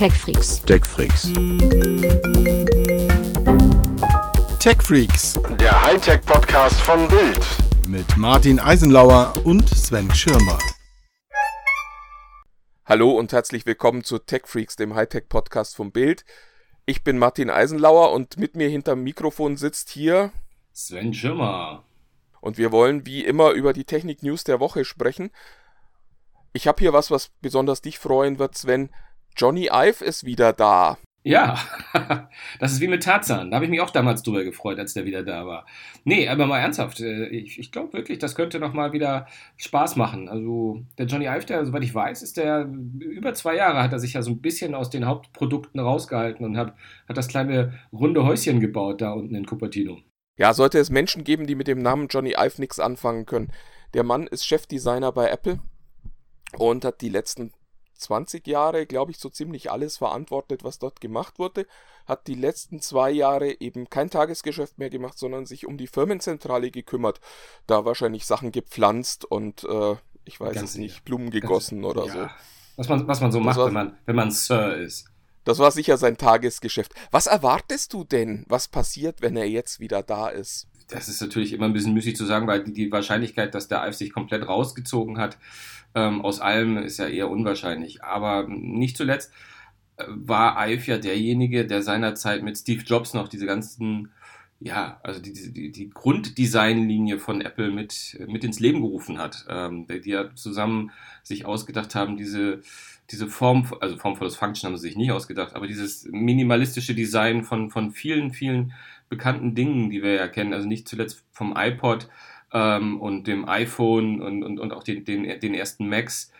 TechFreaks. TechFreaks. TechFreaks Der Hightech-Podcast von Bild. mit Martin Eisenlauer und Sven Schirmer. Hallo und herzlich willkommen zu TechFreaks, dem Hightech-Podcast vom Bild. Ich bin Martin Eisenlauer und mit mir hinterm Mikrofon sitzt hier Sven Schirmer. und wir wollen wie immer über die Technik-News der Woche sprechen. Ich habe hier was, was besonders dich freuen wird, Sven. Johnny Ive ist wieder da. Ja, das ist wie mit Tarzan. Da habe ich mich auch damals drüber gefreut, als der wieder da war. Nee, aber mal ernsthaft. äh, Ich, ich glaube wirklich, das könnte nochmal wieder Spaß machen. Also der Johnny Ive, der, soweit ich weiß, ist der über zwei Jahre hat er sich ja so ein bisschen aus den Hauptprodukten rausgehalten und hat, hat das kleine runde Häuschen gebaut da unten in Cupertino. Ja, sollte es Menschen geben, die mit dem Namen Johnny Ive nichts anfangen können. Der Mann ist Chefdesigner bei Apple und hat die letzten 20 Jahre, glaube ich, so ziemlich alles verantwortet, was dort gemacht wurde. Hat die letzten zwei Jahre eben kein Tagesgeschäft mehr gemacht, sondern sich um die Firmenzentrale gekümmert. Da wahrscheinlich Sachen gepflanzt und äh, ich weiß Ganz es nicht. Blumen gegossen oder Ja. so. Was man, was man so Das macht, war- wenn man, wenn man Sir ist. Das war sicher sein Tagesgeschäft. Was erwartest du denn, was passiert, wenn er jetzt wieder da ist? Das ist natürlich immer ein bisschen müßig zu sagen, weil die, die Wahrscheinlichkeit, dass der Ive sich komplett rausgezogen hat, ähm, aus allem ist ja eher unwahrscheinlich. Aber nicht zuletzt äh, war Ive ja derjenige, der seinerzeit mit Steve Jobs noch diese ganzen, ja, also die, die, die- Grunddesignlinie von Apple mit, mit ins Leben gerufen hat, ähm, die ja zusammen sich ausgedacht haben, diese, diese Form, also formvolles Function haben sie sich nicht ausgedacht, aber dieses minimalistische Design von, von vielen, vielen bekannten Dingen, die wir ja kennen, also nicht zuletzt vom iPod ähm, und dem iPhone und, und, und auch den, den, den ersten Macs.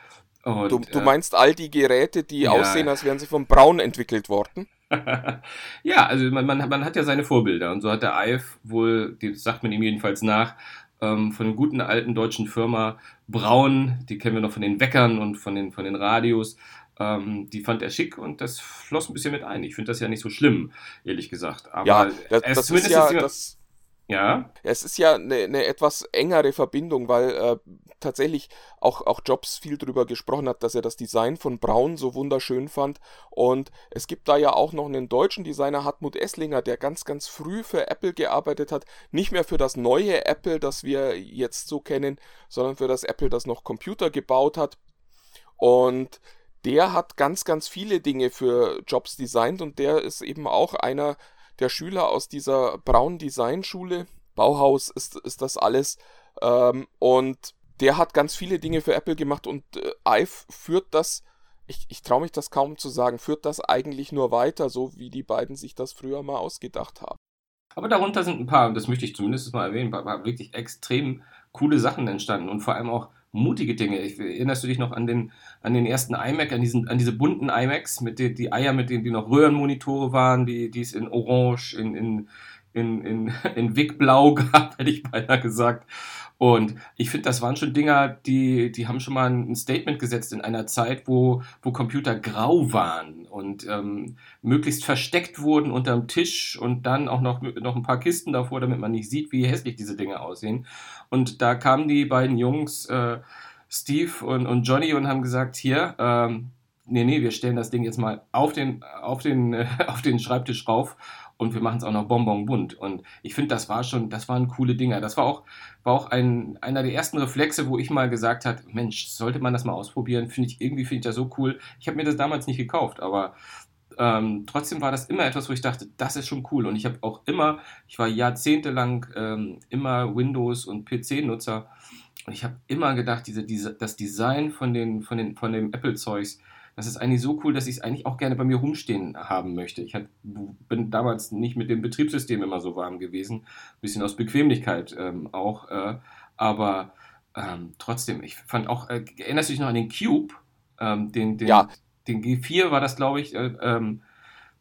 Und, Du, du äh, meinst all die Geräte, die Ja. aussehen, als wären sie von Braun entwickelt worden? ja, also man, man, man hat ja seine Vorbilder und so hat der Ive wohl, die sagt man ihm jedenfalls nach, ähm, von einer guten alten deutschen Firma Braun, die kennen wir noch von den Weckern und von den, von den Radios, ähm, die fand er schick und das floss ein bisschen mit ein. Ich finde das ja nicht so schlimm, ehrlich gesagt. Aber ja, das, das ist zumindest ja, immer- das, ja, es ist ja eine, eine etwas engere Verbindung, weil äh, tatsächlich auch, auch Jobs viel drüber gesprochen hat, dass er das Design von Braun so wunderschön fand. Und es gibt da ja auch noch einen deutschen Designer, Hartmut Esslinger, der ganz, ganz früh für Apple gearbeitet hat. Nicht mehr für das neue Apple, das wir jetzt so kennen, sondern für das Apple, das noch Computer gebaut hat. Und der hat ganz, ganz viele Dinge für Jobs designt und der ist eben auch einer der Schüler aus dieser Braun Design Schule. Bauhaus ist, ist das alles. Ähm, und der hat ganz viele Dinge für Apple gemacht und äh, Ive führt das, ich, ich traue mich das kaum zu sagen, führt das eigentlich nur weiter, so wie die beiden sich das früher mal ausgedacht haben. Aber darunter sind ein paar, und das möchte ich zumindest mal erwähnen, ein paar wirklich extrem coole Sachen entstanden und vor allem auch mutige Dinge. Ich, erinnerst du dich noch an den, an den ersten iMac, an, diesen, an diese bunten iMacs, mit den die Eier, mit denen die noch Röhrenmonitore waren, die, die es in Orange, in, in, in, in, in Wickblau gab, hätte ich beinahe gesagt. Und ich finde, das waren schon Dinger, die, die haben schon mal ein Statement gesetzt in einer Zeit, wo, wo Computer grau waren und ähm, möglichst versteckt wurden unterm Tisch und dann auch noch, noch ein paar Kisten davor, damit man nicht sieht, wie hässlich diese Dinge aussehen. Und da kamen die beiden Jungs, äh, Steve und, und Johnny, und haben gesagt, hier, ähm, nee, nee, wir stellen das Ding jetzt mal auf den, auf den, äh, auf den Schreibtisch rauf und wir machen es auch noch bonbon bunt. Und ich finde, das war schon, das waren coole Dinger. Das war auch, war auch ein, einer der ersten Reflexe, wo ich mal gesagt habe, Mensch, sollte man das mal ausprobieren? Finde ich, irgendwie finde ich das so cool. Ich habe mir das damals nicht gekauft, aber ähm, trotzdem war das immer etwas, wo ich dachte, das ist schon cool. Und ich habe auch immer, ich war jahrzehntelang ähm, immer Windows- und PC-Nutzer. Und ich habe immer gedacht, diese, diese, das Design von, den, von, den, von dem Apple-Zeugs, das ist eigentlich so cool, dass ich es eigentlich auch gerne bei mir rumstehen haben möchte. Ich hab, bin damals nicht mit dem Betriebssystem immer so warm gewesen. Ein bisschen aus Bequemlichkeit ähm, auch. Äh, aber ähm, trotzdem, ich fand auch, äh, erinnerst du dich noch an den Cube? Ähm, den, den, Ja. den G4 war das, glaube ich. Äh, ähm,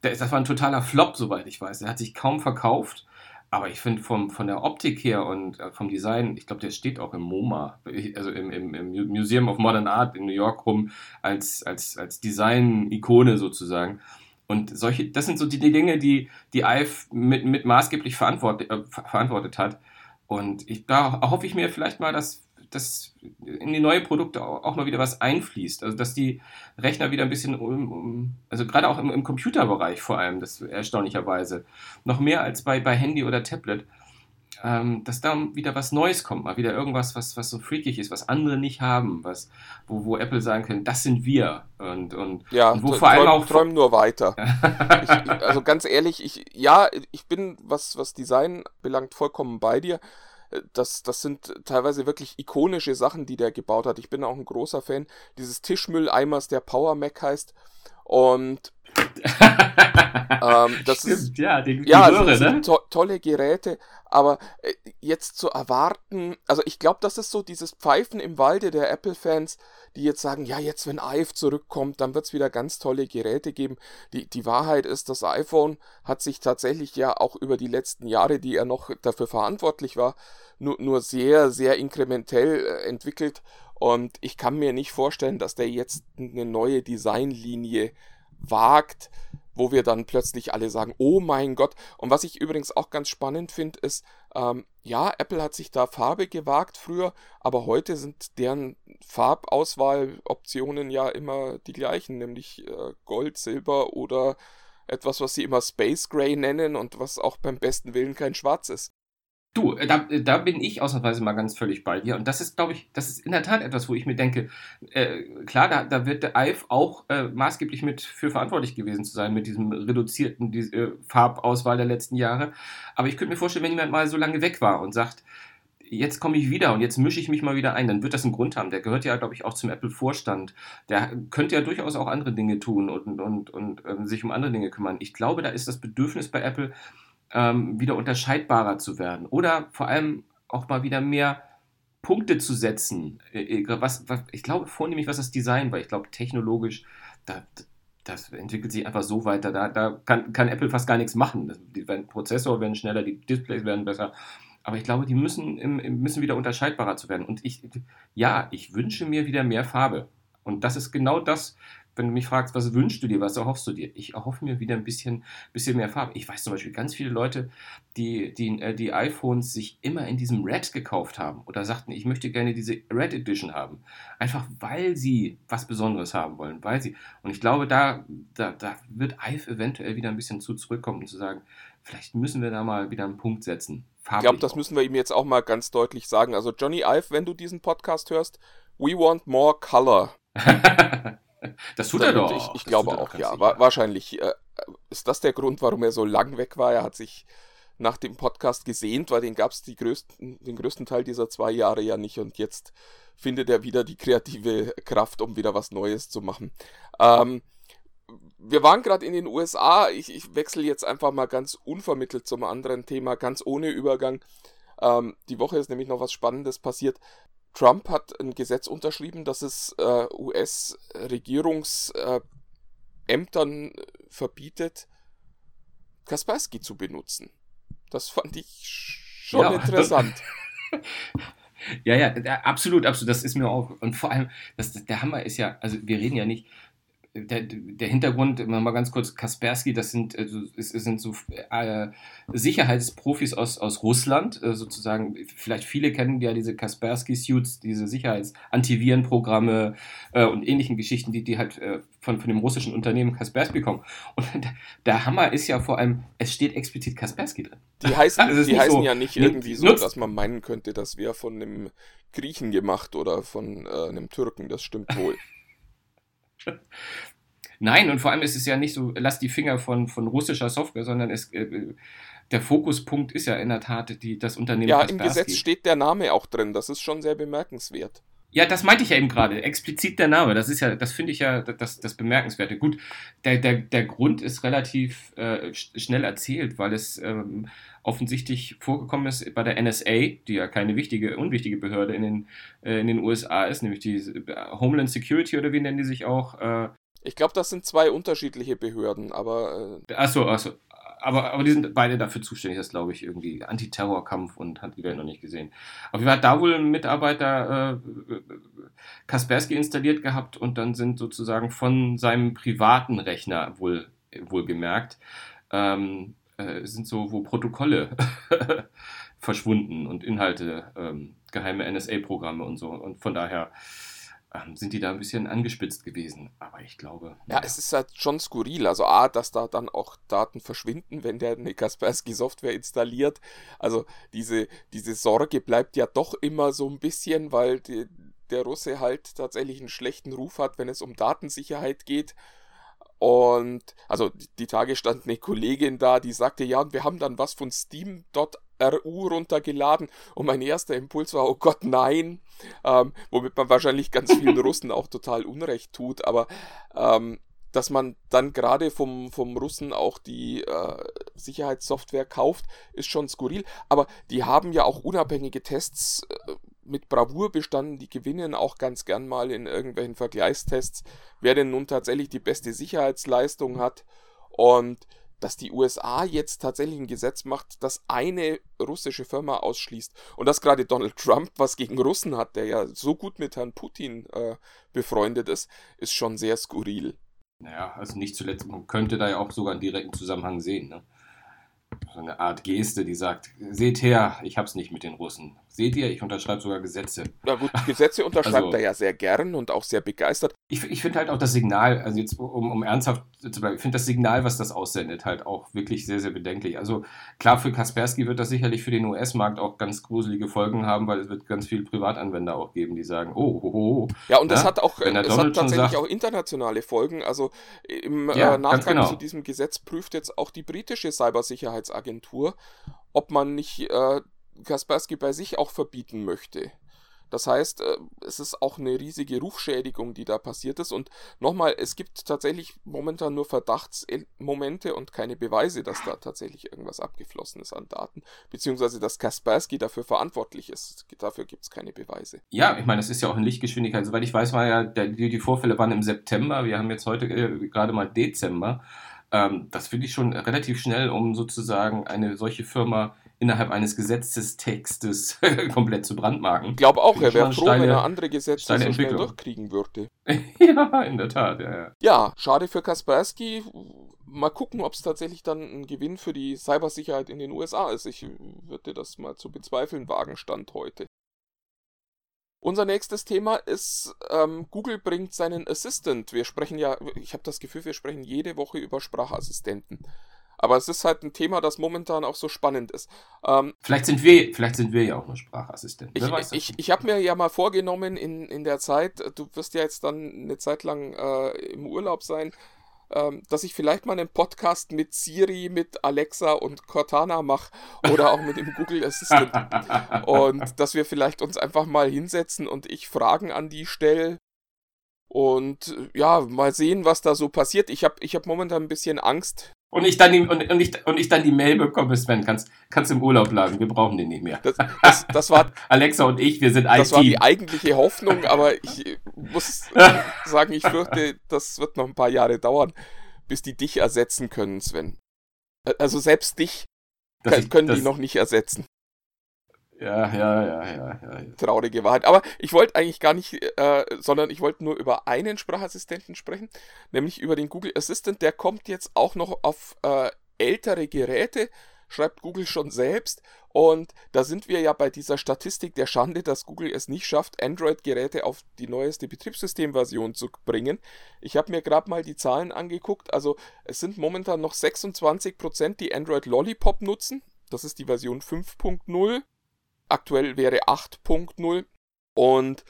das war ein totaler Flop, soweit ich weiß. Der hat sich kaum verkauft. Aber ich finde vom, von der Optik her und äh, vom Design, ich glaube, der steht auch im MoMA, also im, im, im Museum of Modern Art in New York rum, als, als, als Design-Ikone sozusagen. Und solche, das sind so die, die Dinge, die, die Ive mit, mit maßgeblich verantwortet, äh, ver- verantwortet hat. Und ich, da hoffe ich mir vielleicht mal, dass dass in die neuen Produkte auch mal wieder was einfließt. Also dass die Rechner wieder ein bisschen, um, um, also gerade auch im, im, Computerbereich vor allem, das erstaunlicherweise, noch mehr als bei, bei Handy oder Tablet, ähm, dass da wieder was Neues kommt, mal wieder irgendwas, was, was so freakig ist, was andere nicht haben, was, wo, wo Apple sagen können, das sind wir. Und, und, ja, und wo vor allem auch. Träum nur weiter. ich, also ganz ehrlich, ich, ja, ich bin, was, was Design belangt, vollkommen bei dir. Das, das sind teilweise wirklich ikonische Sachen, die der gebaut hat. Ich bin auch ein großer Fan dieses Tischmülleimers, der Power Mac heißt. Und ähm, das Stimmt, ist, ja, die, die ja, Röhre, sind ne? to tolle Geräte, aber äh, jetzt zu erwarten, also ich glaube, das ist so dieses Pfeifen im Walde der Apple-Fans, die jetzt sagen, ja, jetzt wenn Ive zurückkommt, dann wird es wieder ganz tolle Geräte geben. Die, die Wahrheit ist, das iPhone hat sich tatsächlich ja auch über die letzten Jahre, die er noch dafür verantwortlich war, nur, nur sehr, sehr inkrementell äh, entwickelt. Und ich kann mir nicht vorstellen, dass der jetzt eine neue Designlinie wagt, wo wir dann plötzlich alle sagen, oh mein Gott. Und was ich übrigens auch ganz spannend finde, ist, ähm, ja, Apple hat sich da Farbe gewagt früher, aber heute sind deren Farbauswahloptionen ja immer die gleichen, nämlich äh, Gold, Silber oder etwas, was sie immer Space Gray nennen und was auch beim besten Willen kein Schwarz ist. Du, äh, da, äh, da bin ich ausnahmsweise mal ganz völlig bei dir. Und das ist, glaube ich, das ist in der Tat etwas, wo ich mir denke, äh, klar, da, da wird der IVE auch äh, maßgeblich mit für verantwortlich gewesen zu sein, mit diesem reduzierten die, äh, Farbauswahl der letzten Jahre. Aber ich könnte mir vorstellen, wenn jemand mal so lange weg war und sagt, jetzt komme ich wieder und jetzt mische ich mich mal wieder ein, dann wird das einen Grund haben. Der gehört ja, glaube ich, auch zum Apple-Vorstand. Der könnte ja durchaus auch andere Dinge tun und, und, und, und äh, sich um andere Dinge kümmern. Ich glaube, da ist das Bedürfnis bei Apple, ähm, wieder unterscheidbarer zu werden oder vor allem auch mal wieder mehr Punkte zu setzen. Äh, äh, was, was, ich glaube vornehmlich, was das Design war. Ich glaube, technologisch, da, das entwickelt sich einfach so weiter. Da, da kann, kann, Apple fast gar nichts machen. Die werden, Prozessor werden schneller, die Displays werden besser. Aber ich glaube, die müssen, müssen wieder unterscheidbarer zu werden. Und ich, ja, ich wünsche mir wieder mehr Farbe. Und das ist genau das, wenn du mich fragst, was wünschst du dir, was erhoffst du dir? Ich erhoffe mir wieder ein bisschen, bisschen mehr Farbe. Ich weiß zum Beispiel ganz viele Leute, die, die, äh, die iPhones sich immer in diesem Red gekauft haben oder sagten, ich möchte gerne diese Red Edition haben. Einfach weil sie was Besonderes haben wollen, weil sie. Und ich glaube, da, da, da wird Ive eventuell wieder ein bisschen zu zurückkommen und zu sagen, vielleicht müssen wir da mal wieder einen Punkt setzen. Farblich ich glaube, das müssen wir ihm jetzt auch mal ganz deutlich sagen. Also Johnny Ive, wenn du diesen Podcast hörst, we want more color. Das tut er doch. Ich, ich glaube auch, ja. Wa wahrscheinlich äh, ist das der Grund, warum er so lang weg war. Er hat sich nach dem Podcast gesehnt, weil den gab es den größten Teil dieser zwei Jahre ja nicht und jetzt findet er wieder die kreative Kraft, um wieder was Neues zu machen. Ähm, wir waren gerade in den USA. Ich, ich wechsle jetzt einfach mal ganz unvermittelt zum anderen Thema, ganz ohne Übergang. Ähm, die Woche ist nämlich noch was Spannendes passiert. Trump hat ein Gesetz unterschrieben, das es äh, US-Regierungsämtern äh, verbietet, Kaspersky zu benutzen. Das fand ich schon ja, interessant. ja, ja, absolut, absolut. Das ist mir auch. Und vor allem, das, der Hammer ist ja, also wir reden ja nicht der, der Hintergrund, mal ganz kurz, Kaspersky, das sind, also, es, sind so äh, Sicherheitsprofis aus, aus Russland, äh, sozusagen, vielleicht viele kennen ja diese Kaspersky-Suits, diese Sicherheits-Antivirenprogramme äh, und ähnlichen Geschichten, die, die halt äh, von, von dem russischen Unternehmen Kaspersky kommen. Und der Hammer ist ja vor allem, es steht explizit Kaspersky drin. Die heißen, die heißen so, ja nicht irgendwie so, dass man meinen könnte, das wäre von einem Griechen gemacht oder von äh, einem Türken, das stimmt wohl. Nein, und vor allem ist es ja nicht so, lass die Finger von, von russischer Software, sondern es, äh, der Fokuspunkt ist ja in der Tat die, das Unternehmen. Ja, im Gesetz steht der Name auch drin. Das ist schon sehr bemerkenswert. Ja, das meinte ich ja eben gerade. Explizit der Name. Das ist ja, das finde ich ja das, das Bemerkenswerte. Gut, der, der, der Grund ist relativ äh, schnell erzählt, weil es ähm, offensichtlich vorgekommen ist bei der NSA, die ja keine wichtige, unwichtige Behörde in den, äh, in den USA ist, nämlich die Homeland Security oder wie nennen die sich auch? Äh, ich glaube, das sind zwei unterschiedliche Behörden, aber. Äh achso, achso. Aber, aber die sind beide dafür zuständig, das glaube ich irgendwie Antiterrorkampf und hat die Welt noch nicht gesehen. Auf jeden Fall hat da wohl ein Mitarbeiter äh, Kaspersky installiert gehabt und dann sind sozusagen von seinem privaten Rechner wohl wohlgemerkt ähm, äh, sind so, wo Protokolle verschwunden und Inhalte, ähm, geheime NSA-Programme und so. Und von daher ähm, sind die da ein bisschen angespitzt gewesen. Aber ich glaube. Ja, ja, es ist halt schon skurril. Also A, dass da dann auch Daten verschwinden, wenn der eine Kaspersky-Software installiert. Also diese, diese Sorge bleibt ja doch immer so ein bisschen, weil die, der Russe halt tatsächlich einen schlechten Ruf hat, wenn es um Datensicherheit geht. Und also die Tage stand eine Kollegin da, die sagte, ja, und wir haben dann was von Steam.ru runtergeladen. Und mein erster Impuls war, oh Gott, nein. Ähm, womit man wahrscheinlich ganz vielen Russen auch total Unrecht tut. Aber ähm, dass man dann gerade vom, vom Russen auch die äh, Sicherheitssoftware kauft, ist schon skurril. Aber die haben ja auch unabhängige Tests äh, mit Bravour bestanden, die gewinnen auch ganz gern mal in irgendwelchen Vergleichstests, wer denn nun tatsächlich die beste Sicherheitsleistung hat. Und dass die USA jetzt tatsächlich ein Gesetz macht, das eine russische Firma ausschließt. Und dass gerade Donald Trump was gegen Russen hat, der ja so gut mit Herrn Putin äh, befreundet ist, ist schon sehr skurril. Naja, also nicht zuletzt, man könnte da ja auch sogar einen direkten Zusammenhang sehen. Ne? so eine Art Geste, die sagt, seht her, ich hab's nicht mit den Russen. Seht ihr, ich unterschreibe sogar Gesetze. Na gut, Gesetze unterschreibt also, er ja sehr gern und auch sehr begeistert. Ich, ich finde halt auch das Signal, also jetzt um, um ernsthaft zu bleiben, ich finde das Signal, was das aussendet, halt auch wirklich sehr, sehr bedenklich. Also klar, für Kaspersky wird das sicherlich für den US-Markt auch ganz gruselige Folgen haben, weil es wird ganz viele Privatanwender auch geben, die sagen, oh, oh, oh. Ja, und das hat auch, es hat tatsächlich sagt, auch internationale Folgen. Also im ja, äh, Nachgang genau. zu diesem Gesetz prüft jetzt auch die britische Cybersicherheitsagentur, ob man nicht äh, Kaspersky bei sich auch verbieten möchte. Das heißt, äh, es ist auch eine riesige Rufschädigung, die da passiert ist. Und nochmal, es gibt tatsächlich momentan nur Verdachtsmomente und keine Beweise, dass da tatsächlich irgendwas abgeflossen ist an Daten. Beziehungsweise, dass Kaspersky dafür verantwortlich ist. Dafür gibt es keine Beweise. Ja, ich meine, das ist ja auch in Lichtgeschwindigkeit. Soweit ich weiß, war ja, die, Vorfälle waren im September. Wir haben jetzt heute äh, gerade mal Dezember. Ähm, das finde ich schon relativ schnell, um sozusagen eine solche Firma innerhalb eines Gesetzestextes komplett zu brandmarken. Ich glaube auch, er wäre froh, steile, wenn er andere Gesetze so schnell durchkriegen würde. ja, in der Tat, ja, ja. Ja, schade für Kaspersky. Mal gucken, ob es tatsächlich dann ein Gewinn für die Cybersicherheit in den USA ist. Ich würde das mal zu bezweifeln wagen, Stand heute. Unser nächstes Thema ist, ähm, Google bringt seinen Assistant. Wir sprechen ja, ich habe das Gefühl, wir sprechen jede Woche über Sprachassistenten. Aber es ist halt ein Thema, das momentan auch so spannend ist. Ähm, vielleicht, sind wir, vielleicht sind wir ja auch nur Sprachassistenten. Ich, ich, ich habe mir ja mal vorgenommen in, in der Zeit, du wirst ja jetzt dann eine Zeit lang äh, im Urlaub sein, ähm, dass ich vielleicht mal einen Podcast mit Siri, mit Alexa und Cortana mache oder auch mit dem Google Assistant. und dass wir vielleicht uns einfach mal hinsetzen und ich Fragen an die stelle und ja, mal sehen, was da so passiert. Ich habe ich hab momentan ein bisschen Angst, und ich dann die, und, und, ich, und ich dann die Mail bekomme, Sven, kannst, kannst im Urlaub bleiben, wir brauchen den nicht mehr. Das, das, das war Alexa und ich, wir sind ein Das Team. war die eigentliche Hoffnung, aber ich muss sagen, ich fürchte, das wird noch ein paar Jahre dauern, bis die dich ersetzen können, Sven. Also selbst dich das, können das, die noch nicht ersetzen. Ja, ja, ja, ja, ja. Traurige Wahrheit. Aber ich wollte eigentlich gar nicht, äh, sondern ich wollte nur über einen Sprachassistenten sprechen, nämlich über den Google Assistant. Der kommt jetzt auch noch auf äh, ältere Geräte, schreibt Google schon selbst. Und da sind wir ja bei dieser Statistik der Schande, dass Google es nicht schafft, Android-Geräte auf die neueste Betriebssystemversion zu bringen. Ich habe mir gerade mal die Zahlen angeguckt. Also es sind momentan noch 26%, die Android Lollipop nutzen. Das ist die Version 5.0. Aktuell wäre 8.0 und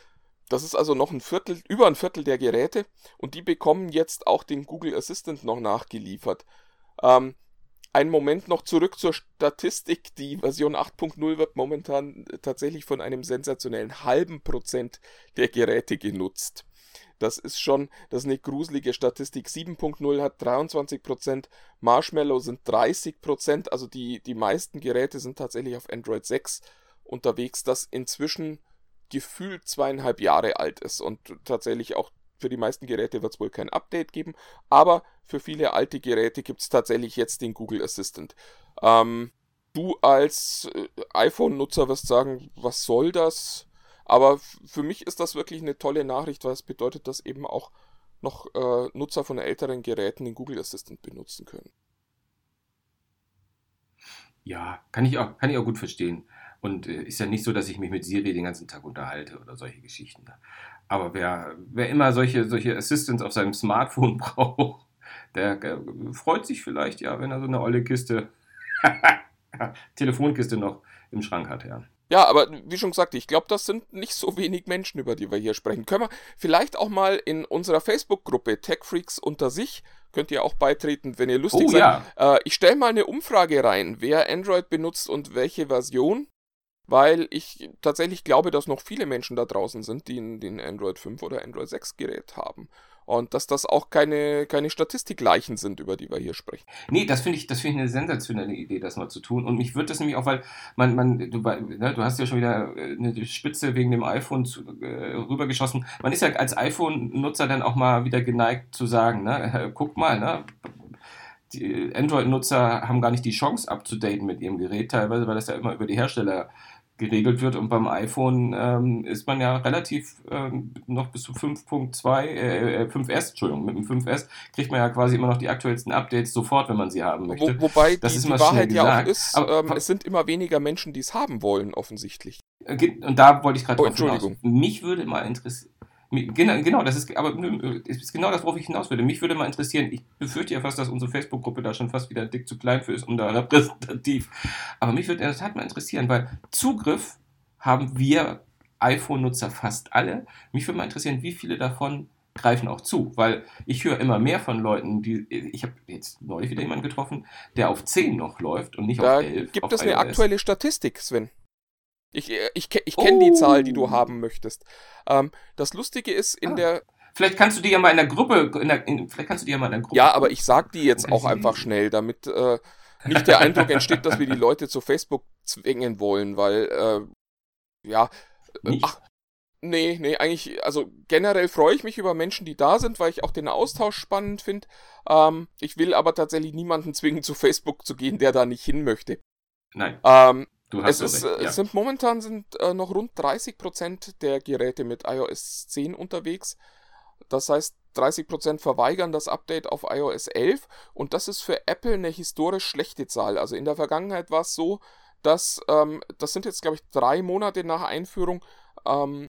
das ist also noch ein Viertel, über ein Viertel der Geräte und die bekommen jetzt auch den Google Assistant noch nachgeliefert. Ähm, einen Moment noch zurück zur Statistik. Die Version 8.0 wird momentan tatsächlich von einem sensationellen halben Prozent der Geräte genutzt. Das ist schon, das ist eine gruselige Statistik. 7.0 hat 23%, Marshmallow sind 30%, also die, die meisten Geräte sind tatsächlich auf Android 6 unterwegs, das inzwischen gefühlt zweieinhalb Jahre alt ist und tatsächlich auch für die meisten Geräte wird es wohl kein Update geben, aber für viele alte Geräte gibt es tatsächlich jetzt den Google Assistant. Ähm, du als äh, iPhone-Nutzer wirst sagen, was soll das? Aber für mich ist das wirklich eine tolle Nachricht, weil es bedeutet, dass eben auch noch äh, Nutzer von älteren Geräten den Google Assistant benutzen können. Ja, kann ich auch, kann ich auch gut verstehen. Und äh, ist ja nicht so, dass ich mich mit Siri den ganzen Tag unterhalte oder solche Geschichten. Aber wer, wer immer solche, solche Assistants auf seinem Smartphone braucht, der äh, freut sich vielleicht, ja, wenn er so eine olle Kiste, Telefonkiste noch im Schrank hat, ja. Ja, aber wie schon gesagt, ich glaube, das sind nicht so wenig Menschen, über die wir hier sprechen. Können wir vielleicht auch mal in unserer Facebook-Gruppe TechFreaks unter sich, könnt ihr auch beitreten, wenn ihr lustig Oh, seid. ja. Äh, ich stelle mal eine Umfrage rein, wer Android benutzt und welche Version, weil ich tatsächlich glaube, dass noch viele Menschen da draußen sind, die ein, Android 5 oder Android 6 Gerät haben. Und dass das auch keine, keine Statistikleichen sind, über die wir hier sprechen. Nee, das finde ich, das finde ich eine sensationelle Idee, das mal zu tun. Und mich wird das nämlich auch, weil man, man, du, ne, du hast ja schon wieder äh, eine Spitze wegen dem iPhone zu, äh, rübergeschossen. Man ist ja als iPhone-Nutzer dann auch mal wieder geneigt zu sagen, ne, guck mal, ne, die Android-Nutzer haben gar nicht die Chance abzudaten mit ihrem Gerät, teilweise, weil das ja immer über die Hersteller geregelt wird und beim iPhone ähm, ist man ja relativ ähm, noch bis zu 5.2, äh, 5S, Entschuldigung, mit dem 5S kriegt man ja quasi immer noch die aktuellsten Updates sofort, wenn man sie haben möchte. Wo, wobei Das die, ist die Wahrheit ja auch ist, Aber- ähm, es sind immer weniger Menschen, die es haben wollen, offensichtlich. Äh, Und da wollte ich gerade Oh. Entschuldigung. Mich würde mal interessieren. Genau, genau, das ist aber ist genau das, worauf ich hinaus würde. Mich würde mal interessieren, ich befürchte ja fast, dass unsere Facebook-Gruppe da schon fast wieder dick zu klein für ist, um da repräsentativ. Aber mich würde in der Tat mal interessieren, weil Zugriff haben wir iPhone-Nutzer fast alle. Mich würde mal interessieren, wie viele davon greifen auch zu, weil ich höre immer mehr von Leuten, die ich habe jetzt neulich wieder jemanden getroffen, der auf 10 noch läuft und nicht Da auf 11. gibt es eine iOS. aktuelle Statistik, Sven. Ich, äh, ich, ich kenne die Oh. Zahl, die du haben möchtest. Ähm, das Lustige ist, in Ah. der. Vielleicht kannst du die ja mal in der Gruppe, in der, in, vielleicht kannst du die ja mal in der Gruppe. Ja, aber ich sag die jetzt auch sie- einfach schnell, damit äh, nicht der Eindruck entsteht, dass wir die Leute zu Facebook zwingen wollen, weil, äh, ja. äh, Nicht? Ach, nee, nee, eigentlich, also generell freue ich mich über Menschen, die da sind, weil ich auch den Austausch spannend finde. Ähm, ich will aber tatsächlich niemanden zwingen, zu Facebook zu gehen, der da nicht hin möchte. Nein, Ähm, du es, hast so ist, recht. äh, ja. es sind momentan sind äh, noch rund 30% der Geräte mit iOS 10 unterwegs. Das heißt, 30% verweigern das Update auf iOS 11 und das ist für Apple eine historisch schlechte Zahl. Also in der Vergangenheit war es so, dass ähm, das sind jetzt glaube ich drei Monate nach Einführung, ähm,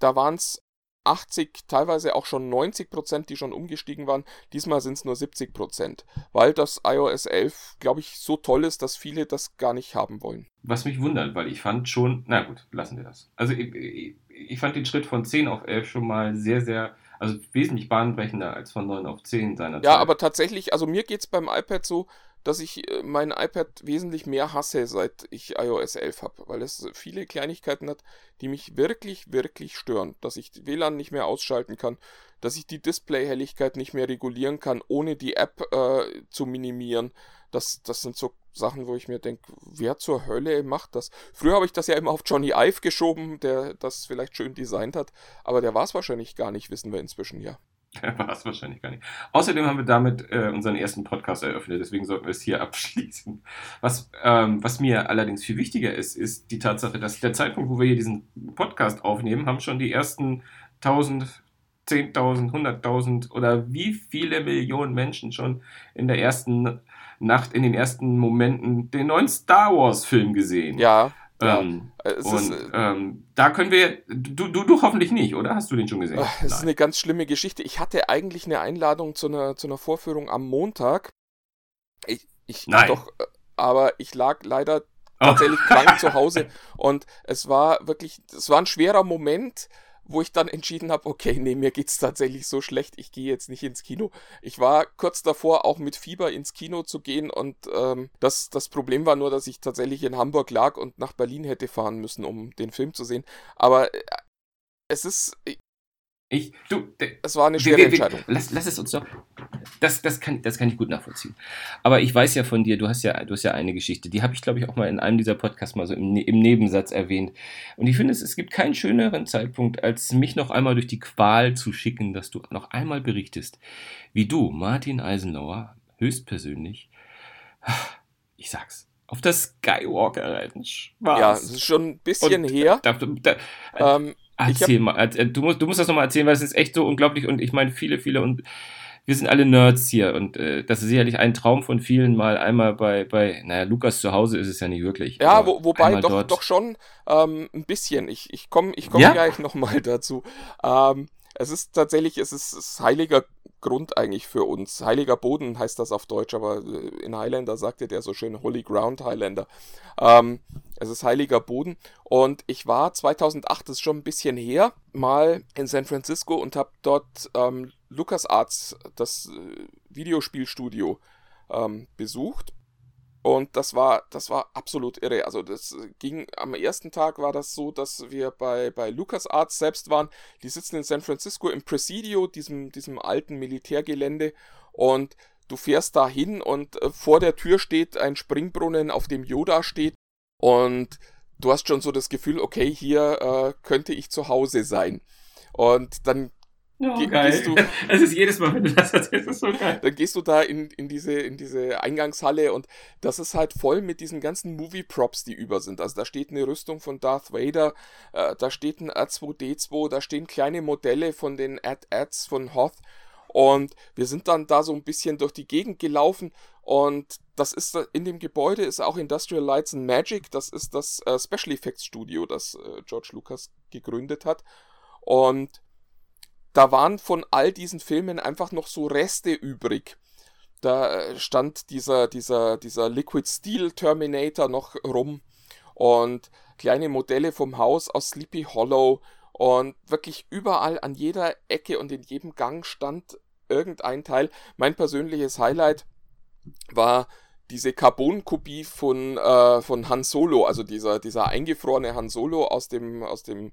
da waren es 80, teilweise auch schon 90%, die schon umgestiegen waren. Diesmal sind es nur 70%, weil das iOS 11, glaube ich, so toll ist, dass viele das gar nicht haben wollen. Was mich wundert, weil ich fand schon, na gut, lassen wir das. Also ich, ich, ich fand den Schritt von 10 auf 11 schon mal sehr, sehr, also wesentlich bahnbrechender als von 9 auf 10 seinerzeit. Ja, aber tatsächlich, also mir geht's beim iPad so, dass ich äh, mein iPad wesentlich mehr hasse, seit ich iOS 11 habe, weil es viele Kleinigkeiten hat, die mich wirklich, wirklich stören. Dass ich WLAN nicht mehr ausschalten kann, dass ich die Displayhelligkeit nicht mehr regulieren kann, ohne die App äh, zu minimieren. Das, das sind so Sachen, wo ich mir denke, wer zur Hölle macht das? Früher habe ich das ja immer auf Johnny Ive geschoben, der das vielleicht schön designt hat, aber der war es wahrscheinlich gar nicht, wissen wir inzwischen ja. Der war es wahrscheinlich gar nicht. Außerdem haben wir damit äh, unseren ersten Podcast eröffnet, deswegen sollten wir es hier abschließen. Was, ähm, was mir allerdings viel wichtiger ist, ist die Tatsache, dass der Zeitpunkt, wo wir hier diesen Podcast aufnehmen, haben schon die ersten 1000, 10.000, 100.000 oder wie viele Millionen Menschen schon in der ersten Nacht, in den ersten Momenten den neuen Star Wars Film gesehen. Ja, ja. Ähm, es und ist, äh, ähm, da können wir, du, du, du hoffentlich nicht, oder? Hast du den schon gesehen? Das ist Nein. eine ganz schlimme Geschichte. Ich hatte eigentlich eine Einladung zu einer, zu einer Vorführung am Montag. Ich, ich Nein. doch, äh, aber ich lag leider Oh. tatsächlich krank zu Hause und es war wirklich, es war ein schwerer Moment, wo ich dann entschieden habe, okay, nee, mir geht's tatsächlich so schlecht, ich gehe jetzt nicht ins Kino. Ich war kurz davor, auch mit Fieber ins Kino zu gehen und ähm, das, das Problem war nur, dass ich tatsächlich in Hamburg lag und nach Berlin hätte fahren müssen, um den Film zu sehen. Aber äh, es ist, Ich, du, es war eine schwere wir- wir- Entscheidung. Lass, lass es uns doch. Das, das, kann, das kann ich gut nachvollziehen. Aber ich weiß ja von dir, du hast ja, du hast ja eine Geschichte, die habe ich, glaube ich, auch mal in einem dieser Podcasts mal so im, Ne- im Nebensatz erwähnt. Und ich finde, es, es gibt keinen schöneren Zeitpunkt, als mich noch einmal durch die Qual zu schicken, dass du noch einmal berichtest, wie du, Martin Eisenlauer, höchstpersönlich, ich sag's, auf das Skywalker-Rennen warst. Ja, es ist schon ein bisschen Und her. Da, da, Ähm, Ich hab- Erzähl mal, äh, du musst, du musst das nochmal erzählen, weil es ist echt so unglaublich und ich meine, viele, viele und wir sind alle Nerds hier und äh, das ist sicherlich ein Traum von vielen, mal einmal bei, bei naja, Lukas zu Hause ist es ja nicht wirklich. Ja, wo, wobei doch, doch schon ähm, ein bisschen. Ich, ich komme ich komm ja? gleich nochmal dazu. Ähm, es ist tatsächlich, es ist, ist heiliger Grund eigentlich für uns. Heiliger Boden heißt das auf Deutsch, aber äh, in Highlander sagte der so schön Holy Ground Highlander. Ähm, es ist heiliger Boden. Und ich war 2008, das ist schon ein bisschen her, mal in San Francisco und habe dort ähm, LucasArts, das äh, Videospielstudio, ähm, besucht. Und das war, das war absolut irre. Also das ging, am ersten Tag war das so, dass wir bei, bei LucasArts selbst waren. Die sitzen in San Francisco im Presidio, diesem, diesem alten Militärgelände. Und du fährst da hin und äh, vor der Tür steht ein Springbrunnen, auf dem Yoda steht. Und du hast schon so das Gefühl, okay, hier äh, könnte ich zu Hause sein. Und dann Oh, Ge geil. Du, es ist jedes Mal, wenn du das erzählst, ist so geil. Dann gehst du da in, in, diese, in diese Eingangshalle und das ist halt voll mit diesen ganzen Movie-Props, die über sind. Also da steht eine Rüstung von Darth Vader, äh, da steht ein R2D2, da stehen kleine Modelle von den Ad-Ads von Hoth und wir sind dann da so ein bisschen durch die Gegend gelaufen und das ist in dem Gebäude ist auch Industrial Lights and Magic, das ist das äh, Special Effects Studio, das äh, George Lucas gegründet hat und da waren von all diesen Filmen einfach noch so Reste übrig. Da äh, stand dieser, dieser, dieser Liquid Steel Terminator noch rum und kleine Modelle vom Haus aus Sleepy Hollow und wirklich überall an jeder Ecke und in jedem Gang stand irgendein Teil. Mein persönliches Highlight war diese Carbon-Kopie von, äh, von Han Solo, also dieser, dieser eingefrorene Han Solo aus dem, aus dem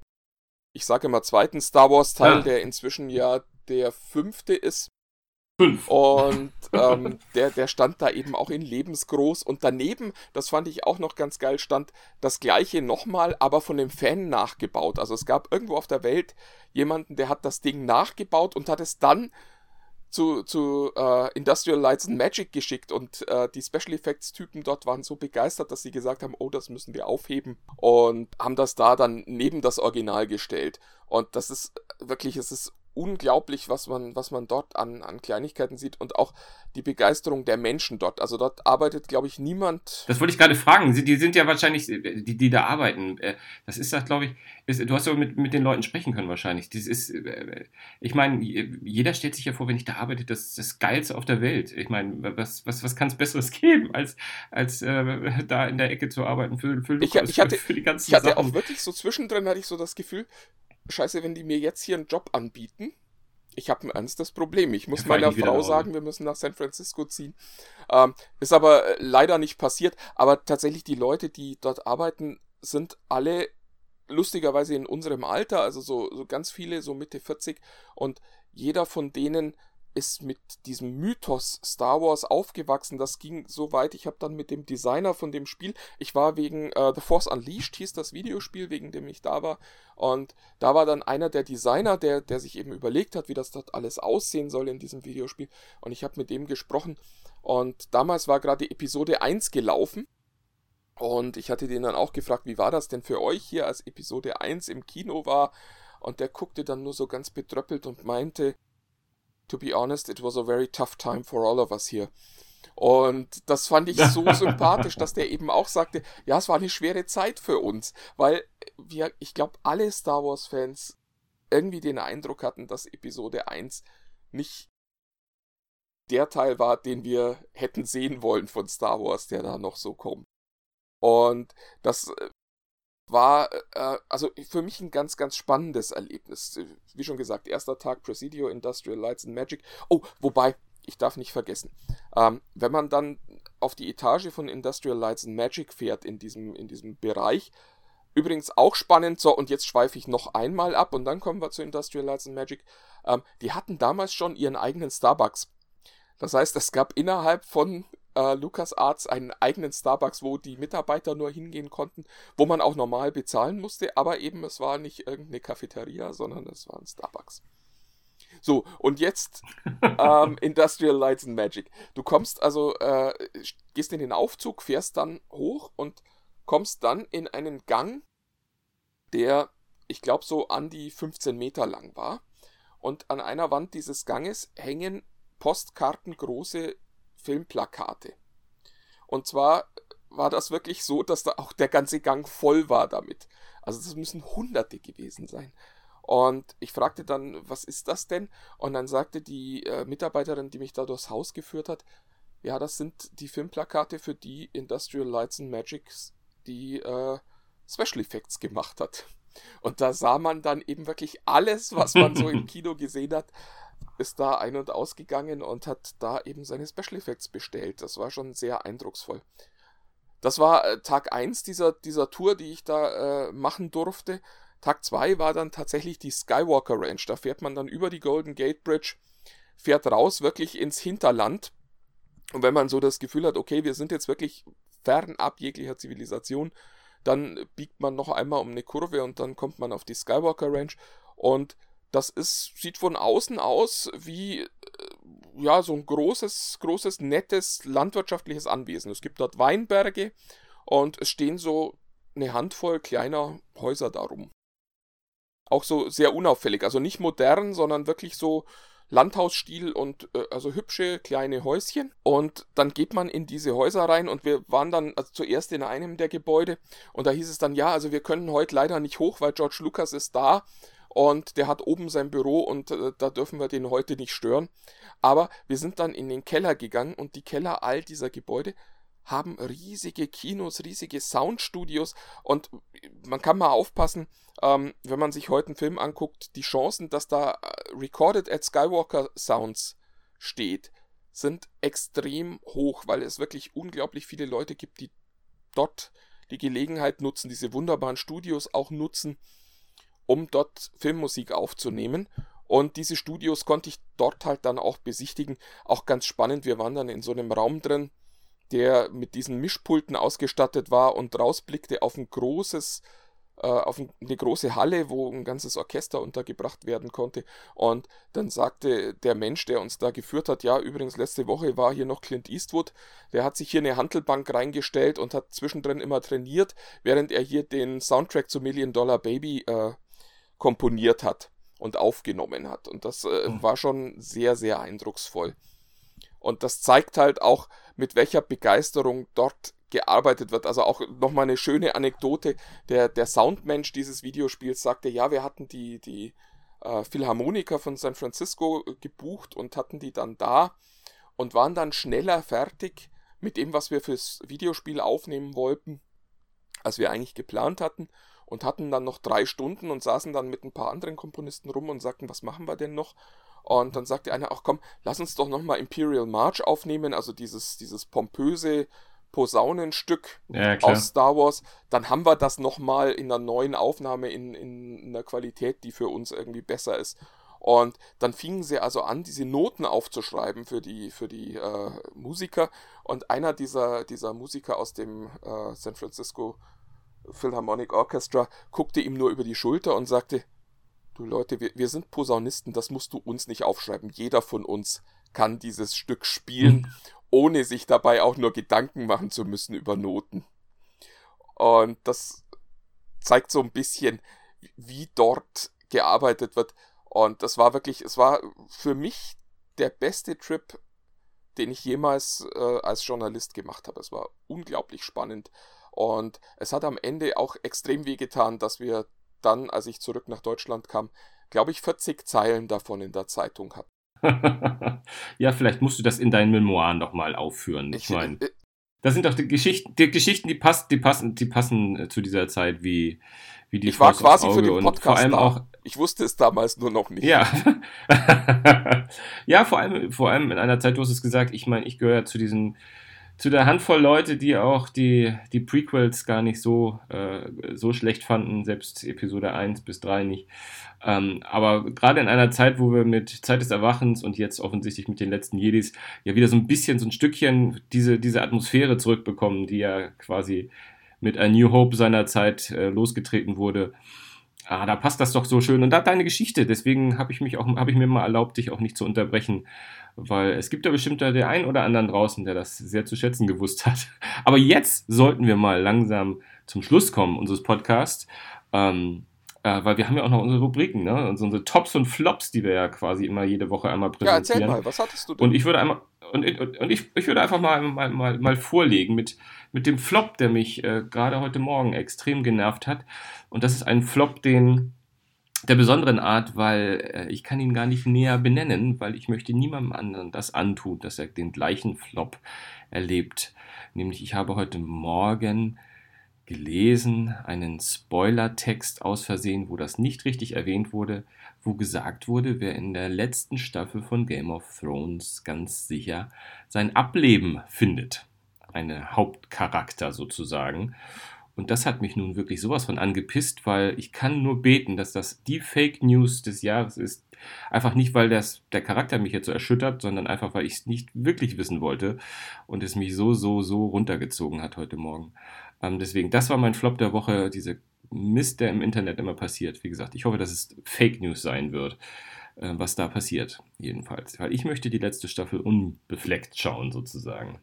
ich sage immer, zweiten Star Wars-Teil, ja. der inzwischen ja der fünfte ist. Fünf. Und ähm, der, der stand da eben auch in lebensgroß. Und daneben, das fand ich auch noch ganz geil, stand das gleiche nochmal, aber von dem Fan nachgebaut. Also es gab irgendwo auf der Welt jemanden, der hat das Ding nachgebaut und hat es dann zu, zu äh, Industrial Lights and Magic geschickt und äh, die Special Effects Typen dort waren so begeistert, dass sie gesagt haben, oh, das müssen wir aufheben und haben das da dann neben das Original gestellt. Und das ist wirklich, es ist unglaublich, was man, was man dort an, an Kleinigkeiten sieht und auch die Begeisterung der Menschen dort. Also dort arbeitet, glaube ich, niemand. Das wollte ich gerade fragen. Die sind ja wahrscheinlich, die, die da arbeiten. Äh, das ist das, glaube ich, ist, du hast ja mit, mit den Leuten sprechen können wahrscheinlich. Das ist, äh, ich meine, jeder stellt sich ja vor, wenn ich da arbeite, das ist das Geilste auf der Welt. Ich meine, was, was, was kann es Besseres geben, als, als äh, da in der Ecke zu arbeiten für, für, Lukas, ich, ich hatte, für die ganzen Ich hatte Sachen. auch wirklich so zwischendrin, hatte ich so das Gefühl, scheiße, wenn die mir jetzt hier einen Job anbieten, ich habe ein ernstes Problem. Ich muss ja, meiner Frau sagen, wir müssen nach San Francisco ziehen. Ähm, ist aber äh, leider nicht passiert. Aber tatsächlich die Leute, die dort arbeiten, sind alle lustigerweise in unserem Alter, also so, so ganz viele, so Mitte 40. Und jeder von denen ist mit diesem Mythos Star Wars aufgewachsen. Das ging so weit. Ich habe dann mit dem Designer von dem Spiel, ich war wegen äh, The Force Unleashed, hieß das Videospiel, wegen dem ich da war. Und da war dann einer der Designer, der, der sich eben überlegt hat, wie das dort alles aussehen soll in diesem Videospiel. Und ich habe mit dem gesprochen. Und damals war gerade Episode 1 gelaufen. Und ich hatte den dann auch gefragt, wie war das denn für euch hier, als Episode 1 im Kino war? Und der guckte dann nur so ganz betröppelt und meinte, to be honest, it was a very tough time for all of us here. Und das fand ich so sympathisch, dass der eben auch sagte, ja, es war eine schwere Zeit für uns, weil wir, ich glaube, alle Star Wars-Fans irgendwie den Eindruck hatten, dass Episode 1 nicht der Teil war, den wir hätten sehen wollen von Star Wars, der da noch so kommt. Und das äh, war äh, also für mich ein ganz, ganz spannendes Erlebnis. Wie schon gesagt, erster Tag Presidio, Industrial Lights and Magic. Oh, wobei, ich darf nicht vergessen, ähm, wenn man dann auf die Etage von Industrial Lights and Magic fährt in diesem, in diesem Bereich, übrigens auch spannend, so und jetzt schweife ich noch einmal ab und dann kommen wir zu Industrial Lights and Magic, ähm, die hatten damals schon ihren eigenen Starbucks. Das heißt, es gab innerhalb von äh, LucasArts einen eigenen Starbucks, wo die Mitarbeiter nur hingehen konnten, wo man auch normal bezahlen musste, aber eben es war nicht irgendeine Cafeteria, sondern es war ein Starbucks. So, und jetzt ähm, Industrial Lights and Magic. Du kommst also, äh, gehst in den Aufzug, fährst dann hoch und kommst dann in einen Gang, der, ich glaube, so an die 15 Meter lang war. Und an einer Wand dieses Ganges hängen postkartengroße Filmplakate. Und zwar war das wirklich so, dass da auch der ganze Gang voll war damit. Also das müssen Hunderte gewesen sein. Und ich fragte dann, was ist das denn? Und dann sagte die äh, Mitarbeiterin, die mich da durchs Haus geführt hat, ja, das sind die Filmplakate für die Industrial Lights and Magics, die äh, Special Effects gemacht hat. Und da sah man dann eben wirklich alles, was man so im Kino gesehen hat, ist da ein- und ausgegangen und hat da eben seine Special Effects bestellt. Das war schon sehr eindrucksvoll. Das war äh, Tag 1 dieser, dieser Tour, die ich da äh, machen durfte. Tag 2 war dann tatsächlich die Skywalker Ranch. Da fährt man dann über die Golden Gate Bridge, fährt raus wirklich ins Hinterland. Und wenn man so das Gefühl hat, okay, wir sind jetzt wirklich fernab jeglicher Zivilisation, dann biegt man noch einmal um eine Kurve und dann kommt man auf die Skywalker Ranch. Und das ist, sieht von außen aus wie äh, ja, so ein großes, großes, nettes landwirtschaftliches Anwesen. Es gibt dort Weinberge und es stehen so eine Handvoll kleiner Häuser darum. Auch so sehr unauffällig, also nicht modern, sondern wirklich so Landhausstil und äh, also hübsche kleine Häuschen. Und dann geht man in diese Häuser rein und wir waren dann also zuerst in einem der Gebäude und da hieß es dann, ja, also wir können heute leider nicht hoch, weil George Lucas ist da und der hat oben sein Büro und äh, da dürfen wir den heute nicht stören. Aber wir sind dann in den Keller gegangen und die Keller all dieser Gebäude haben riesige Kinos, riesige Soundstudios und man kann mal aufpassen, ähm, wenn man sich heute einen Film anguckt, die Chancen, dass da äh, Recorded at Skywalker Sounds steht, sind extrem hoch, weil es wirklich unglaublich viele Leute gibt, die dort die Gelegenheit nutzen, diese wunderbaren Studios auch nutzen, um dort Filmmusik aufzunehmen. Und diese Studios konnte ich dort halt dann auch besichtigen. Auch ganz spannend, wir waren dann in so einem Raum drin, der mit diesen Mischpulten ausgestattet war und rausblickte auf ein großes, äh, auf eine große Halle, wo ein ganzes Orchester untergebracht werden konnte. Und dann sagte der Mensch, der uns da geführt hat, ja, übrigens letzte Woche war hier noch Clint Eastwood, der hat sich hier eine Handelbank reingestellt und hat zwischendrin immer trainiert, während er hier den Soundtrack zu Million Dollar Baby äh, komponiert hat und aufgenommen hat. Und das äh, mhm. war schon sehr, sehr eindrucksvoll. Und das zeigt halt auch, mit welcher Begeisterung dort gearbeitet wird. Also auch nochmal eine schöne Anekdote. Der, der Soundmensch dieses Videospiels sagte, ja, wir hatten die, die äh, Philharmoniker von San Francisco gebucht und hatten die dann da und waren dann schneller fertig mit dem, was wir fürs Videospiel aufnehmen wollten, als wir eigentlich geplant hatten und hatten dann noch drei Stunden und saßen dann mit ein paar anderen Komponisten rum und sagten, was machen wir denn noch? Und dann sagte einer, ach komm, lass uns doch nochmal Imperial March aufnehmen, also dieses, dieses pompöse Posaunenstück ja, aus Star Wars. Dann haben wir das nochmal in einer neuen Aufnahme in, in einer Qualität, die für uns irgendwie besser ist. Und dann fingen sie also an, diese Noten aufzuschreiben für die, für die äh, Musiker. Und einer dieser, dieser Musiker aus dem äh, San Francisco Philharmonic Orchestra, guckte ihm nur über die Schulter und sagte, du Leute, wir, wir sind Posaunisten, das musst du uns nicht aufschreiben. Jeder von uns kann dieses Stück spielen, mhm. ohne sich dabei auch nur Gedanken machen zu müssen über Noten. Und das zeigt so ein bisschen, wie dort gearbeitet wird. Und das war wirklich, es war für mich der beste Trip, den ich jemals äh, als Journalist gemacht habe. Es war unglaublich spannend. Und es hat am Ende auch extrem wehgetan, dass wir dann, als ich zurück nach Deutschland kam, glaube ich, 40 Zeilen davon in der Zeitung hatten. ja, vielleicht musst du das in deinen Memoiren doch mal aufführen. Ich, ich meine, äh, das sind doch die Geschichten, die Geschichten, die passen, die passen, die passen äh, zu dieser Zeit wie, wie die Ich war quasi für den Podcast vor allem da. auch. Ich wusste es damals nur noch nicht. Ja, ja, vor allem, vor allem in einer Zeit, du hast es gesagt. Ich meine, ich gehöre zu diesen zu der Handvoll Leute, die auch die, die Prequels gar nicht so, äh, so schlecht fanden, selbst Episode 1 bis 3 nicht. Ähm, aber gerade in einer Zeit, wo wir mit Zeit des Erwachens und jetzt offensichtlich mit den letzten Jedis ja wieder so ein bisschen, so ein Stückchen diese, diese Atmosphäre zurückbekommen, die ja quasi mit A New Hope seiner Zeit äh, losgetreten wurde. Ah, da passt das doch so schön. Und da deine Geschichte. Deswegen habe ich mich habe ich mir mal erlaubt, dich auch nicht zu unterbrechen weil es gibt ja bestimmt da den einen oder anderen draußen, der das sehr zu schätzen gewusst hat. Aber jetzt sollten wir mal langsam zum Schluss kommen unseres Podcasts. Ähm, Äh, weil wir haben ja auch noch unsere Rubriken, ne? Und so unsere Tops und Flops, die wir ja quasi immer jede Woche einmal präsentieren. Ja, erzähl mal, was hattest du denn? Und ich würde einmal, und, und, und ich, ich würde einfach mal, mal, mal, mal vorlegen mit, mit dem Flop, der mich äh, gerade heute Morgen extrem genervt hat. Und das ist ein Flop, den der besonderen Art, weil äh, ich kann ihn gar nicht näher benennen, weil ich möchte niemandem anderen das antun, dass er den gleichen Flop erlebt. Nämlich ich habe heute Morgen gelesen, einen Spoilertext aus Versehen, wo das nicht richtig erwähnt wurde, wo gesagt wurde, wer in der letzten Staffel von Game of Thrones ganz sicher sein Ableben findet. Eine Hauptcharakter sozusagen. Und das hat mich nun wirklich sowas von angepisst, weil ich kann nur beten, dass das die Fake News des Jahres ist. Einfach nicht, weil das, der Charakter mich jetzt so erschüttert, sondern einfach, weil ich es nicht wirklich wissen wollte und es mich so, so, so runtergezogen hat heute Morgen. Ähm, deswegen, das war mein Flop der Woche, diese Mist, der im Internet immer passiert. Wie gesagt, ich hoffe, dass es Fake News sein wird, äh, was da passiert, jedenfalls. Weil ich möchte die letzte Staffel unbefleckt schauen, sozusagen.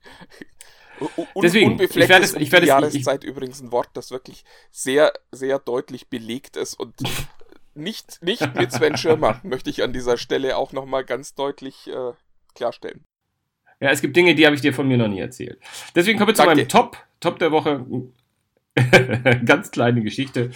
Un Deswegen, unbefleckt ich werde es, ich werde es, Jahreszeit ich, übrigens ein Wort, das wirklich sehr, sehr deutlich belegt ist und nicht, nicht mit Sven Schirmer, möchte ich an dieser Stelle auch nochmal ganz deutlich äh, klarstellen. Ja, es gibt Dinge, die habe ich dir von mir noch nie erzählt. Deswegen kommen wir zu Danke. meinem Top, Top der Woche. Ganz kleine Geschichte.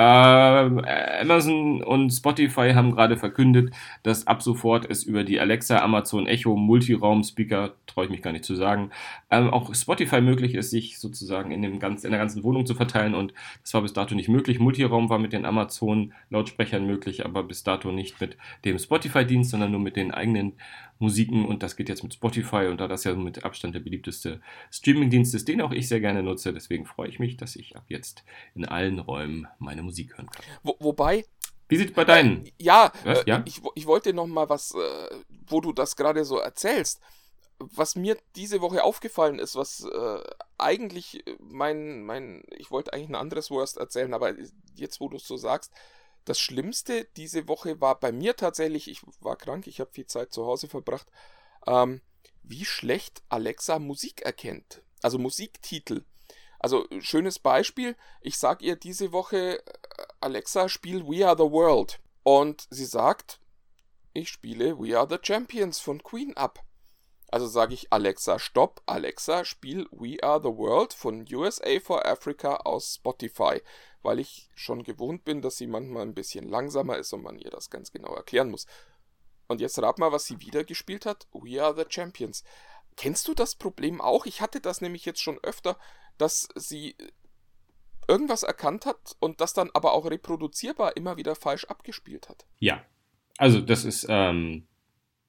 Ähm, Amazon und Spotify haben gerade verkündet, dass ab sofort es über die Alexa, Amazon Echo, Multiraum-Speaker, traue ich mich gar nicht zu sagen, ähm, auch Spotify möglich ist, sich sozusagen in, dem ganz, in der ganzen Wohnung zu verteilen. Und das war bis dato nicht möglich. Multiraum war mit den Amazon-Lautsprechern möglich, aber bis dato nicht mit dem Spotify-Dienst, sondern nur mit den eigenen Musiken und das geht jetzt mit Spotify und da das ja mit Abstand der beliebteste Streamingdienst ist, den auch ich sehr gerne nutze, deswegen freue ich mich, dass ich ab jetzt in allen Räumen meine Musik hören kann. Wo, wobei. Wie sieht es bei deinen? Äh, ja, äh, ja? Ich, ich wollte noch mal was, äh, wo du das gerade so erzählst. Was mir diese Woche aufgefallen ist, was äh, eigentlich mein, mein, ich wollte eigentlich ein anderes Worst erzählen, aber jetzt, wo du es so sagst, das Schlimmste diese Woche war bei mir tatsächlich, ich war krank, ich habe viel Zeit zu Hause verbracht, ähm, wie schlecht Alexa Musik erkennt. Also Musiktitel. Also schönes Beispiel, ich sage ihr diese Woche, äh, Alexa, spiel We Are the World. Und sie sagt, ich spiele We Are the Champions von Queen ab. Also sage ich Alexa, stopp, Alexa, spiel We Are the World von USA for Africa aus Spotify weil ich schon gewohnt bin, dass sie manchmal ein bisschen langsamer ist und man ihr das ganz genau erklären muss. Und jetzt rat mal, was sie wieder gespielt hat. We are the Champions. Kennst du das Problem auch? Ich hatte das nämlich jetzt schon öfter, dass sie irgendwas erkannt hat und das dann aber auch reproduzierbar immer wieder falsch abgespielt hat. Ja, also das ist, ähm,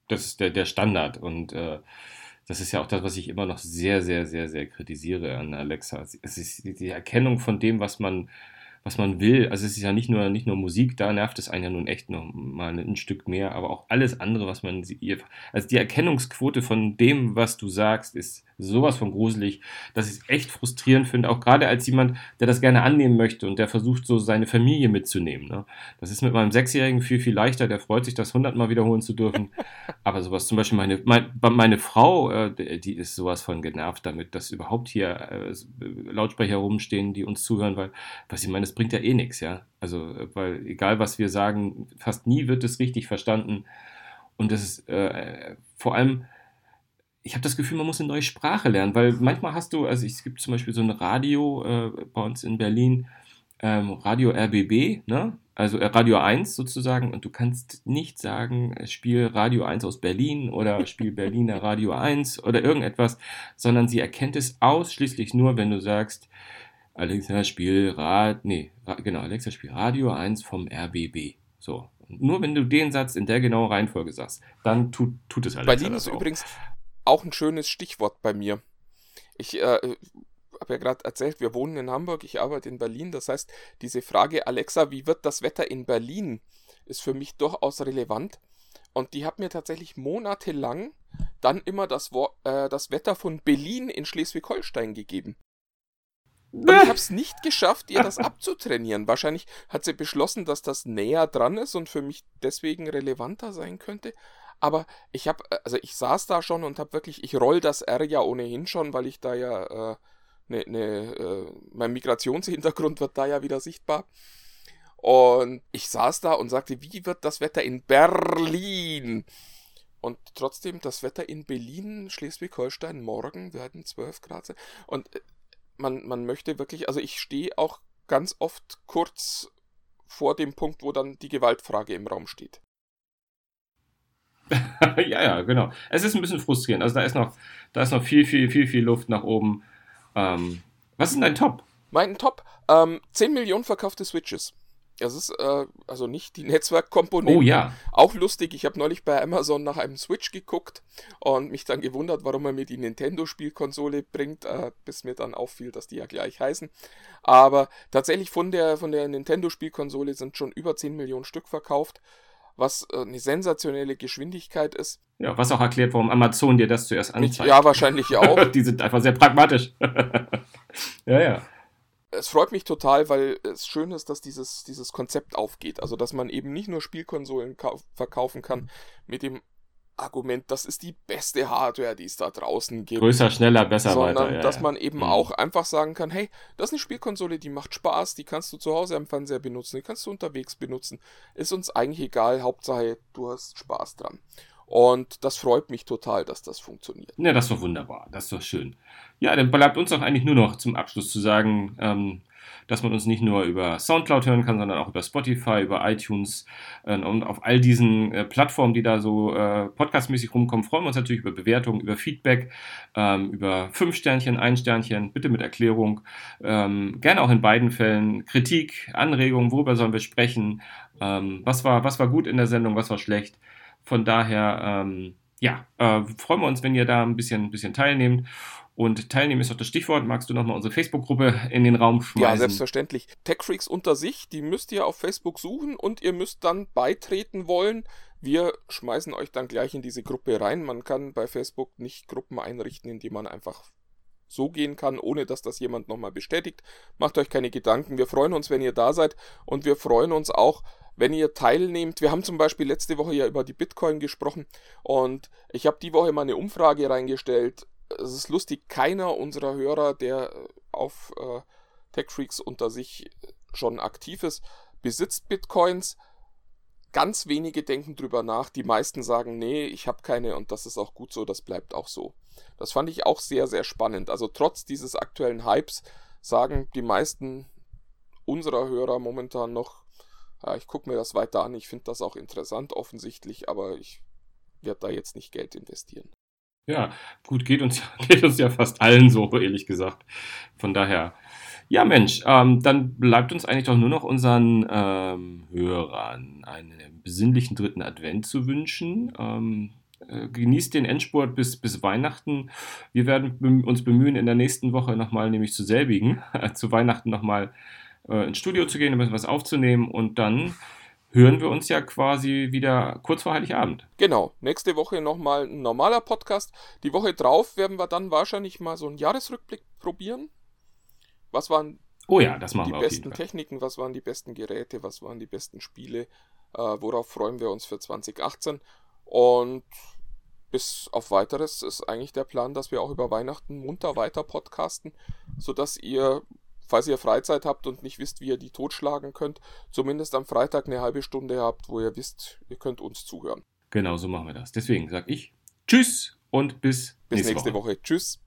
das ist der, der Standard und äh, das ist ja auch das, was ich immer noch sehr, sehr, sehr, sehr kritisiere an Alexa. Es ist die Erkennung von dem, was man was man will. Also es ist ja nicht nur, nicht nur Musik, da nervt es einen ja nun echt noch mal ein Stück mehr, aber auch alles andere, was man, also die Erkennungsquote von dem, was du sagst, ist sowas von gruselig, dass ich es echt frustrierend finde, auch gerade als jemand, der das gerne annehmen möchte und der versucht, so seine Familie mitzunehmen. Ne? Das ist mit meinem Sechsjährigen viel, viel leichter, der freut sich, das hundertmal wiederholen zu dürfen. Aber sowas, zum Beispiel meine, meine, meine Frau, äh, die ist sowas von genervt damit, dass überhaupt hier äh, Lautsprecher rumstehen, die uns zuhören, weil, was ich meine, das bringt ja eh nichts, ja. Also, weil egal was wir sagen, fast nie wird es richtig verstanden. Und das ist äh, vor allem, ich habe das Gefühl, man muss eine neue Sprache lernen, weil manchmal hast du, also es gibt zum Beispiel so ein Radio äh, bei uns in Berlin, ähm, Radio RBB, ne? also äh, Radio 1 sozusagen, und du kannst nicht sagen, äh, spiel Radio 1 aus Berlin oder spiel Berliner Radio 1 oder irgendetwas, sondern sie erkennt es ausschließlich nur, wenn du sagst, Alexa, spiel Rad, nee, genau, Alexa, spiel Radio 1 vom RBB. So. Nur wenn du den Satz in der genauen Reihenfolge sagst, dann tut, tut es. Berlin ist auch. übrigens auch ein schönes Stichwort bei mir. Ich äh, habe ja gerade erzählt, wir wohnen in Hamburg, ich arbeite in Berlin. Das heißt, diese Frage, Alexa, wie wird das Wetter in Berlin, ist für mich durchaus relevant. Und die hat mir tatsächlich monatelang dann immer das, äh, das Wetter von Berlin in Schleswig-Holstein gegeben. Und ich habe es nicht geschafft, ihr das abzutrainieren. Wahrscheinlich hat sie beschlossen, dass das näher dran ist und für mich deswegen relevanter sein könnte. Aber ich habe, äh, also ich saß da schon und habe wirklich, ich roll das R ja ohnehin schon, weil ich da ja, äh, ne, ne, äh, mein Migrationshintergrund wird da ja wieder sichtbar. Und ich saß da und sagte, wie wird das Wetter in Berlin? Und trotzdem, das Wetter in Berlin, Schleswig-Holstein, morgen werden 12 Grad sein. Und äh, man, man möchte wirklich, also ich stehe auch ganz oft kurz vor dem Punkt, wo dann die Gewaltfrage im Raum steht. ja, ja, genau. Es ist ein bisschen frustrierend. Also da ist noch, da ist noch viel, viel, viel, viel Luft nach oben. Ähm, was ist denn dein Top? Mein Top, ähm, 10 Millionen verkaufte Switches. Das ist äh, also nicht die Netzwerkkomponente. Oh ja. Auch lustig. Ich habe neulich bei Amazon nach einem Switch geguckt und mich dann gewundert, warum er mir die Nintendo-Spielkonsole bringt, äh, bis mir dann auffiel, dass die ja gleich heißen. Aber tatsächlich von der, von der Nintendo-Spielkonsole sind schon über 10 Millionen Stück verkauft, was äh, eine sensationelle Geschwindigkeit ist. Ja, was auch erklärt, warum Amazon dir das zuerst anzeigt. Ja, wahrscheinlich auch. die sind einfach sehr pragmatisch. ja, ja es freut mich total, weil es schön ist, dass dieses, dieses Konzept aufgeht. Also, dass man eben nicht nur Spielkonsolen verkaufen kann mit dem Argument, das ist die beste Hardware, die es da draußen gibt. Größer, schneller, besser, sondern weiter. Ja, dass man eben mhm. auch einfach sagen kann, hey, das ist eine Spielkonsole, die macht Spaß, die kannst du zu Hause am Fernseher benutzen, die kannst du unterwegs benutzen. Ist uns eigentlich egal, Hauptsache du hast Spaß dran. Und das freut mich total, dass das funktioniert. Ja, das doch wunderbar. Das doch schön. Ja, dann bleibt uns doch eigentlich nur noch zum Abschluss zu sagen, ähm, dass man uns nicht nur über Soundcloud hören kann, sondern auch über Spotify, über iTunes äh, und auf all diesen äh, Plattformen, die da so äh, podcastmäßig rumkommen, freuen wir uns natürlich über Bewertungen, über Feedback, ähm, über fünf Sternchen, ein Sternchen, bitte mit Erklärung. Ähm, gerne auch in beiden Fällen Kritik, Anregungen, worüber sollen wir sprechen, ähm, was, war, was war gut in der Sendung, was war schlecht. Von daher, ähm, ja, äh, freuen wir uns, wenn ihr da ein bisschen, ein bisschen teilnehmt. Und teilnehmen ist auch das Stichwort. Magst du nochmal unsere Facebook-Gruppe in den Raum schmeißen? Ja, selbstverständlich. TechFreaks unter sich, die müsst ihr auf Facebook suchen und ihr müsst dann beitreten wollen. Wir schmeißen euch dann gleich in diese Gruppe rein. Man kann bei Facebook nicht Gruppen einrichten, in die man einfach so gehen kann, ohne dass das jemand nochmal bestätigt. Macht euch keine Gedanken. Wir freuen uns, wenn ihr da seid und wir freuen uns auch, wenn ihr teilnehmt. Wir haben zum Beispiel letzte Woche ja über die Bitcoin gesprochen und ich habe die Woche mal eine Umfrage reingestellt. Es ist lustig, keiner unserer Hörer, der auf äh, TechFreaks unter sich schon aktiv ist, besitzt Bitcoins. Ganz wenige denken drüber nach. Die meisten sagen, nee, ich habe keine und das ist auch gut so, das bleibt auch so. Das fand ich auch sehr, sehr spannend. Also trotz dieses aktuellen Hypes sagen die meisten unserer Hörer momentan noch, ja, ich gucke mir das weiter an, ich finde das auch interessant offensichtlich, aber ich werde da jetzt nicht Geld investieren. Ja, gut, geht uns, geht uns ja fast allen so, ehrlich gesagt. Von daher, ja Mensch, ähm, dann bleibt uns eigentlich doch nur noch unseren ähm, Hörern einen besinnlichen dritten Advent zu wünschen. Ähm, äh, genießt den Endspurt bis, bis Weihnachten. Wir werden uns bemühen, in der nächsten Woche nochmal, nämlich zu selbigen, zu Weihnachten nochmal äh, ins Studio zu gehen, ein bisschen was aufzunehmen und dann hören wir uns ja quasi wieder kurz vor Heiligabend. Genau, nächste Woche nochmal ein normaler Podcast. Die Woche drauf werden wir dann wahrscheinlich mal so einen Jahresrückblick probieren. Was waren oh ja, das machen die wir besten Techniken, was waren die besten Geräte, was waren die besten Spiele, äh, worauf freuen wir uns für 2018. Und bis auf weiteres ist eigentlich der Plan, dass wir auch über Weihnachten munter weiter podcasten, sodass ihr falls ihr Freizeit habt und nicht wisst, wie ihr die totschlagen könnt, zumindest am Freitag eine halbe Stunde habt, wo ihr wisst, ihr könnt uns zuhören. Genau, so machen wir das. Deswegen sage ich Tschüss und bis, bis nächste, nächste Woche. Woche. Tschüss.